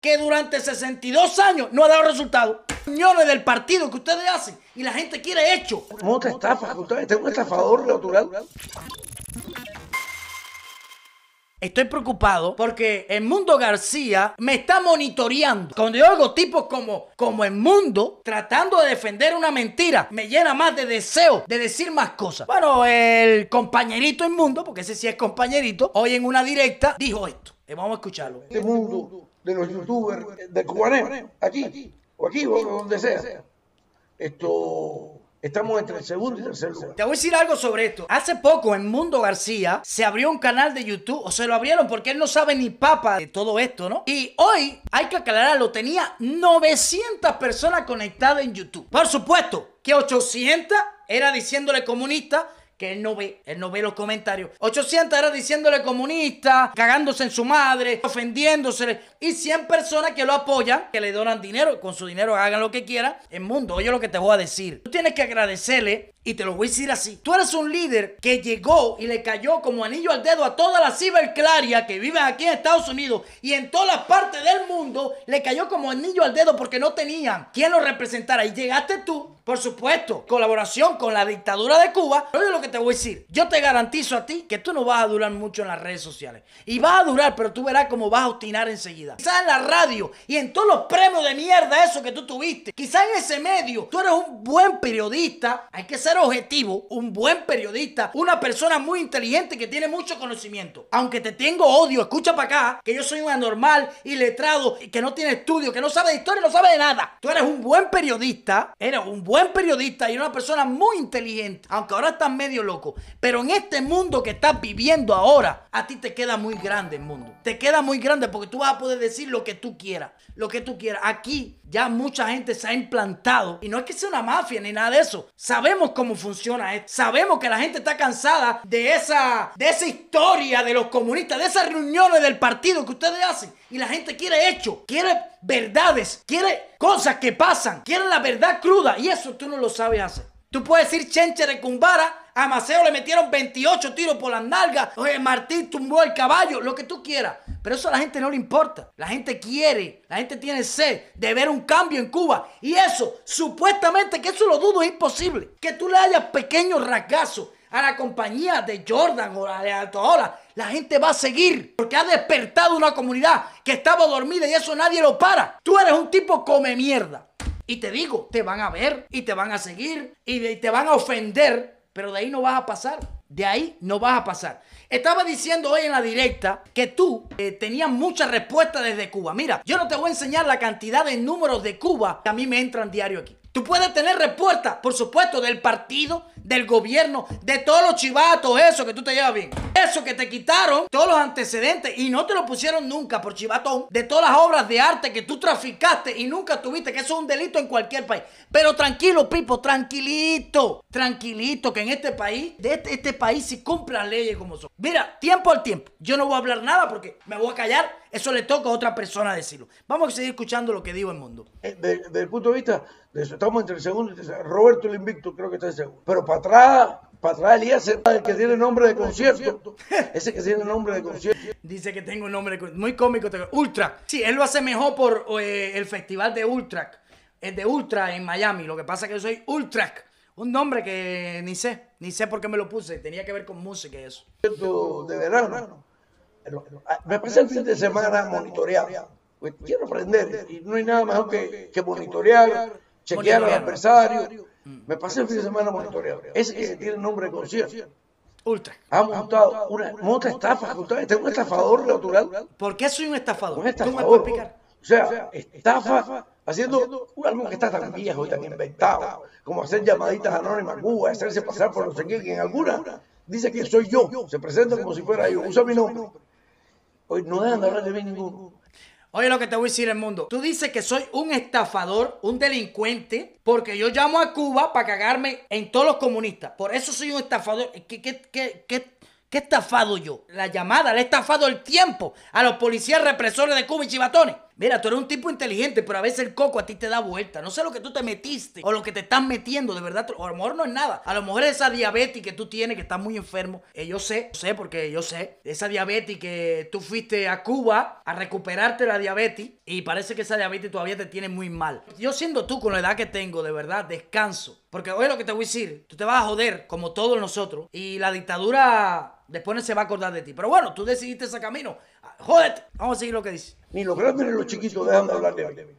que durante 62 años no ha dado resultado. Reuniones del partido que ustedes hacen y la gente quiere hecho. ¿Cómo te estafas? Usted es un estafador natural. Estoy preocupado porque el mundo García me está monitoreando. Cuando yo oigo tipos como, como el mundo tratando de defender una mentira, me llena más de deseo de decir más cosas. Bueno, el compañerito mundo, porque ese sí es compañerito, hoy en una directa dijo esto. Eh, vamos a escucharlo. Este mundo de los youtubers, del cubaneo, aquí, o aquí, o donde sea. Esto Estamos entre el segundo y tercer lugar. Te voy a decir algo sobre esto. Hace poco en Mundo García se abrió un canal de YouTube, o se lo abrieron porque él no sabe ni papa de todo esto, ¿no? Y hoy, hay que aclararlo, tenía 900 personas conectadas en YouTube. Por supuesto que 800 era diciéndole comunista que él no ve, él no ve los comentarios. 800 era diciéndole comunista, cagándose en su madre, ofendiéndose. Y 100 personas que lo apoyan, que le donan dinero, con su dinero hagan lo que quieran. En mundo, oye lo que te voy a decir. Tú tienes que agradecerle y te lo voy a decir así. Tú eres un líder que llegó y le cayó como anillo al dedo a toda la ciberclaria que viven aquí en Estados Unidos y en todas las partes del mundo. Le cayó como anillo al dedo porque no tenían quien lo representara. Y llegaste tú, por supuesto, colaboración con la dictadura de Cuba. Oye lo que te voy a decir. Yo te garantizo a ti que tú no vas a durar mucho en las redes sociales. Y vas a durar, pero tú verás cómo vas a obstinar enseguida. Quizás en la radio y en todos los premios de mierda eso que tú tuviste. Quizás en ese medio tú eres un buen periodista. Hay que ser objetivo, un buen periodista, una persona muy inteligente que tiene mucho conocimiento. Aunque te tengo odio, escucha para acá, que yo soy un anormal, iletrado, que no tiene estudio, que no sabe de historia, no sabe de nada. Tú eres un buen periodista, eres un buen periodista y una persona muy inteligente, aunque ahora estás medio loco. Pero en este mundo que estás viviendo ahora, a ti te queda muy grande el mundo. Te queda muy grande porque tú vas a poder decir lo que tú quieras, lo que tú quieras. Aquí ya mucha gente se ha implantado y no es que sea una mafia ni nada de eso. Sabemos cómo funciona esto. Sabemos que la gente está cansada de esa, de esa historia de los comunistas, de esas reuniones del partido que ustedes hacen. Y la gente quiere hecho, quiere verdades, quiere cosas que pasan, quiere la verdad cruda. Y eso tú no lo sabes hacer. Tú puedes decir Chenche de Cumbara, a Maceo le metieron 28 tiros por las nalgas, Martín tumbó el caballo, lo que tú quieras. Pero eso a la gente no le importa. La gente quiere, la gente tiene sed de ver un cambio en Cuba. Y eso, supuestamente, que eso lo dudo, es imposible. Que tú le hayas pequeños rasgazos a la compañía de Jordan o la de Alto Hora, la gente va a seguir porque ha despertado una comunidad que estaba dormida y eso nadie lo para. Tú eres un tipo come mierda. Y te digo, te van a ver y te van a seguir y te van a ofender, pero de ahí no vas a pasar. De ahí no vas a pasar. Estaba diciendo hoy en la directa que tú eh, tenías muchas respuestas desde Cuba. Mira, yo no te voy a enseñar la cantidad de números de Cuba que a mí me entran diario aquí. Tú puedes tener respuestas, por supuesto, del partido, del gobierno, de todos los chivatos, eso que tú te llevas bien. Eso que te quitaron, todos los antecedentes y no te lo pusieron nunca por chivatón, de todas las obras de arte que tú traficaste y nunca tuviste, que eso es un delito en cualquier país. Pero tranquilo, Pipo, tranquilito, tranquilito, que en este país, de este, este país, si las leyes como son. Mira, tiempo al tiempo. Yo no voy a hablar nada porque me voy a callar. Eso le toca a otra persona decirlo. Vamos a seguir escuchando lo que digo el mundo. Eh, desde el punto de vista estamos entre el segundo y el tercero. Roberto el invicto, creo que está en segundo. Pero para atrás, para atrás Elías, el que tiene nombre de concierto. Ese que tiene nombre de concierto. Dice que tengo un nombre de, muy cómico. Ultra. Sí, él lo hace mejor por eh, el festival de Ultra. Es de Ultra en Miami. Lo que pasa es que yo soy Ultra. Un nombre que ni sé, ni sé por qué me lo puse. Tenía que ver con música y eso. De verano. Me pasé el fin de semana monitoreado. Quiero aprender y no hay nada mejor que, que monitorear chequear al adversario. Me pasé el fin de semana monitoreando. Ese que tiene el nombre de concierto. Ultra. Ha montado una, monta estafa. Es un estafador natural. ¿Por qué soy un estafador? Un estafador. O sea, estafa haciendo algo que está tan viejo y tan inventado, como hacer llamaditas anónimas a Cuba, hacerse pasar por no sé quién, en alguna dice que soy yo, se presenta como si fuera yo, usa mi nombre. Hoy no dejan de hablar de mí ninguno. Oye lo que te voy a decir el mundo. Tú dices que soy un estafador, un delincuente, porque yo llamo a Cuba para cagarme en todos los comunistas. Por eso soy un estafador. ¿Qué, qué, qué, qué, estafado yo? La llamada, le he estafado el tiempo a los policías represores de Cuba y chivatones. Mira, tú eres un tipo inteligente, pero a veces el coco a ti te da vuelta. No sé lo que tú te metiste o lo que te estás metiendo, de verdad. O a lo mejor no es nada. A lo mejor es esa diabetes que tú tienes, que estás muy enfermo. Eh, yo sé, sé porque yo sé. Esa diabetes que tú fuiste a Cuba a recuperarte la diabetes y parece que esa diabetes todavía te tiene muy mal. Yo siendo tú con la edad que tengo, de verdad, descanso. Porque oye lo que te voy a decir, tú te vas a joder como todos nosotros y la dictadura después no se va a acordar de ti. Pero bueno, tú decidiste ese camino. Jódete. Vamos a seguir lo que dice. Ni los grandes ni los chiquitos dejan de hablar de mí.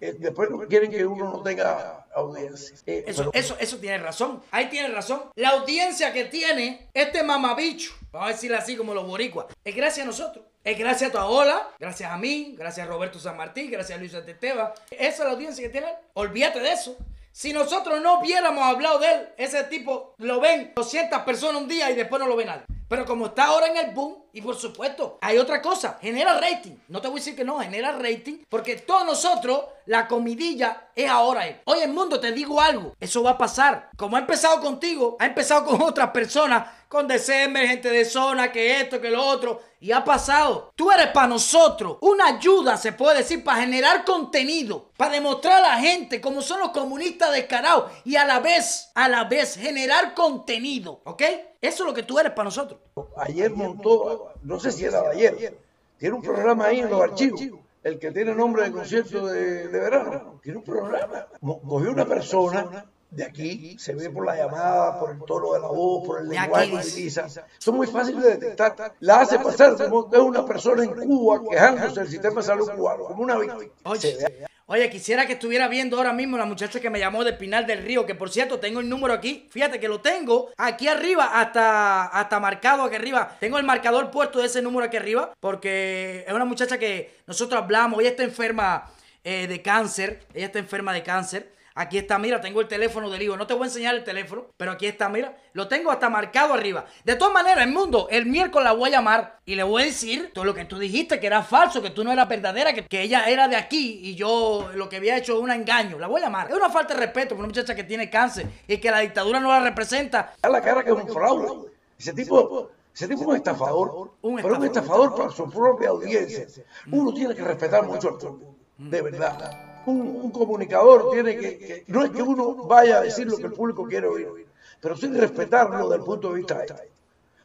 Eh, después quieren que uno no tenga audiencia. Eh, Eso, pero- eso, eso tiene razón. Ahí tiene razón. La audiencia que tiene este mamabicho, vamos a decirle así como los boricuas, es gracias a nosotros. Es gracias a tu Ola, gracias a mí, gracias a Roberto San Martín, gracias a Luis Teteva. Esa es la audiencia que tiene él. Olvídate de eso. Si nosotros no hubiéramos hablado de él, ese tipo lo ven 200 personas un día y después no lo ve nadie. Pero como está ahora en el boom, y por supuesto, hay otra cosa, genera rating. No te voy a decir que no, genera rating, porque todos nosotros, la comidilla es ahora él. Oye, el mundo, te digo algo, eso va a pasar. Como ha empezado contigo, ha empezado con otras personas, con DCM, gente de zona, que esto, que lo otro, y ha pasado. Tú eres para nosotros una ayuda, se puede decir, para generar contenido, para demostrar a la gente cómo son los comunistas descarados y a la vez, a la vez, generar contenido, ¿ok? Eso es lo que tú eres para nosotros. Ayer montó, no sé si era de ayer, tiene un programa ahí en los archivos, el que tiene nombre de concierto de, de verano. Tiene un programa. Cogió una persona de aquí, se ve por la llamada, por el tono de la voz, por el lenguaje que utiliza. Son muy fáciles de detectar. La hace pasar como es una persona en Cuba quejándose del sistema de salud cubano, como una víctima. Se ve Oye, quisiera que estuviera viendo ahora mismo la muchacha que me llamó de Pinal del Río, que por cierto tengo el número aquí. Fíjate que lo tengo aquí arriba, hasta, hasta marcado aquí arriba. Tengo el marcador puesto de ese número aquí arriba, porque es una muchacha que nosotros hablamos. Ella está enferma eh, de cáncer. Ella está enferma de cáncer. Aquí está, mira, tengo el teléfono del hijo. No te voy a enseñar el teléfono, pero aquí está, mira. Lo tengo hasta marcado arriba. De todas maneras, el mundo, el miércoles la voy a llamar y le voy a decir todo lo que tú dijiste, que era falso, que tú no eras verdadera, que, que ella era de aquí y yo lo que había hecho es un engaño. La voy a llamar. Es una falta de respeto por una muchacha que tiene cáncer y que la dictadura no la representa. da la cara que es un fraude. Ese tipo, ese tipo es un estafador, Un pero un estafador. estafador para su propia audiencia. Uno tiene que respetar mucho al público, de verdad. Un, un comunicador tiene que, no es que uno vaya a decir lo que el público quiere oír, pero sí respetarlo desde el punto de vista ético.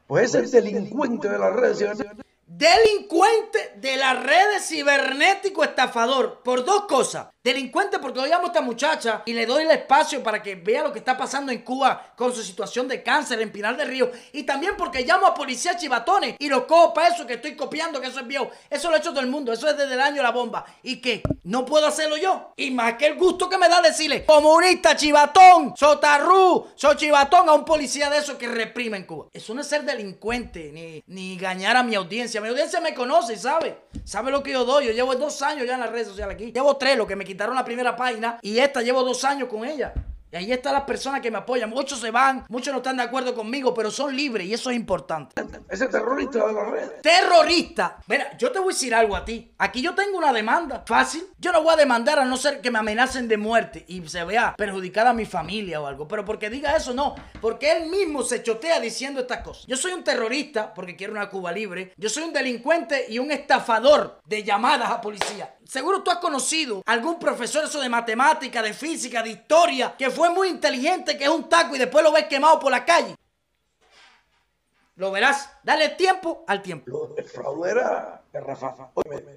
Pues ese delincuente de las redes cibernéticas Delincuente de las redes cibernético estafador. Por dos cosas. Delincuente porque hoy llamo a esta muchacha y le doy el espacio para que vea lo que está pasando en Cuba con su situación de cáncer en Pinar del Río. Y también porque llamo a policías chivatones y los cojo para eso que estoy copiando, que eso es viejo. Eso lo ha hecho todo el mundo. Eso es desde el año de la bomba. ¿Y qué? ¿No puedo hacerlo yo? Y más que el gusto que me da decirle, comunista chivatón, sotarrú, so chivatón a un policía de esos que reprime en Cuba. Eso no es ser delincuente, ni, ni engañar a mi audiencia. Mi audiencia me conoce, ¿sabe? Sabe lo que yo doy. Yo llevo dos años ya en las redes sociales aquí. Llevo tres, lo que me quitaron la primera página. Y esta llevo dos años con ella. Y ahí están las personas que me apoyan. Muchos se van, muchos no están de acuerdo conmigo, pero son libres y eso es importante. ese terrorista de las redes. Terrorista. Mira, yo te voy a decir algo a ti. Aquí yo tengo una demanda. Fácil. Yo no voy a demandar a no ser que me amenacen de muerte y se vea perjudicada a mi familia o algo. Pero porque diga eso, no. Porque él mismo se chotea diciendo estas cosas. Yo soy un terrorista porque quiero una Cuba libre. Yo soy un delincuente y un estafador de llamadas a policía. Seguro tú has conocido algún profesor eso de matemática, de física, de historia, que fue muy inteligente, que es un taco y después lo ves quemado por la calle. Lo verás. Dale tiempo al tiempo. Lo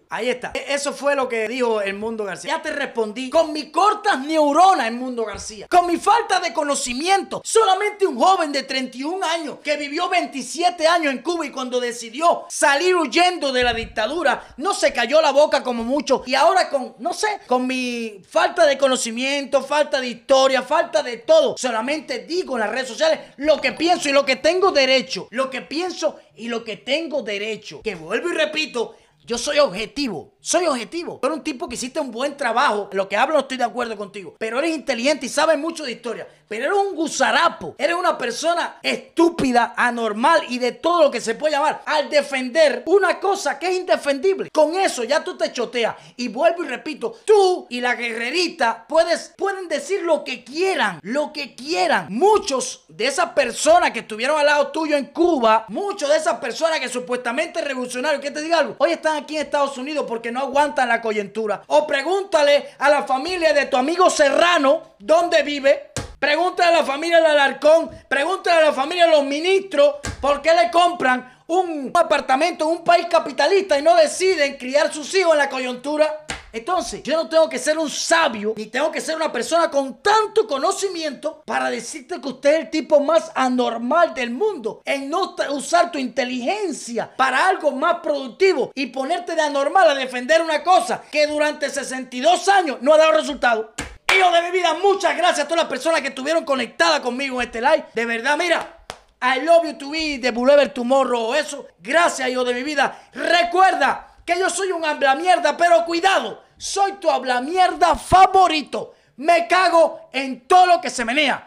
Ahí está. E- Eso fue lo que dijo el Mundo García. Ya te respondí. Con mis cortas neuronas, el Mundo García. Con mi falta de conocimiento. Solamente un joven de 31 años que vivió 27 años en Cuba y cuando decidió salir huyendo de la dictadura, no se cayó la boca como mucho. Y ahora con, no sé, con mi falta de conocimiento, falta de historia, falta de todo. Solamente digo en las redes sociales lo que pienso y lo que tengo derecho. Lo que pienso y lo que tengo derecho. Que vuelvo y repito, yo soy objetivo, soy objetivo. Tú eres un tipo que hiciste un buen trabajo. Lo que hablo no estoy de acuerdo contigo. Pero eres inteligente y sabes mucho de historia. Pero eres un gusarapo. Eres una persona estúpida, anormal y de todo lo que se puede llamar. Al defender una cosa que es indefendible. Con eso ya tú te choteas. Y vuelvo y repito, tú y la guerrerita puedes, pueden decir lo que quieran. Lo que quieran. Muchos de esas personas que estuvieron al lado tuyo en Cuba, muchos de esas personas que supuestamente revolucionarios, que te diga algo, hoy están aquí en Estados Unidos porque no aguantan la coyuntura. O pregúntale a la familia de tu amigo Serrano dónde vive. Pregúntale a la familia del Alarcón, pregúntale a la familia de los ministros por qué le compran un apartamento en un país capitalista y no deciden criar sus hijos en la coyuntura. Entonces, yo no tengo que ser un sabio ni tengo que ser una persona con tanto conocimiento para decirte que usted es el tipo más anormal del mundo en no usar tu inteligencia para algo más productivo y ponerte de anormal a defender una cosa que durante 62 años no ha dado resultado. Hijo de mi vida, muchas gracias a todas las personas que estuvieron conectadas conmigo en este live. De verdad, mira, I love you to be de Boulevard Tomorrow eso. Gracias, hijo de mi vida. Recuerda que yo soy un habla mierda, pero cuidado, soy tu habla mierda favorito. Me cago en todo lo que se menea.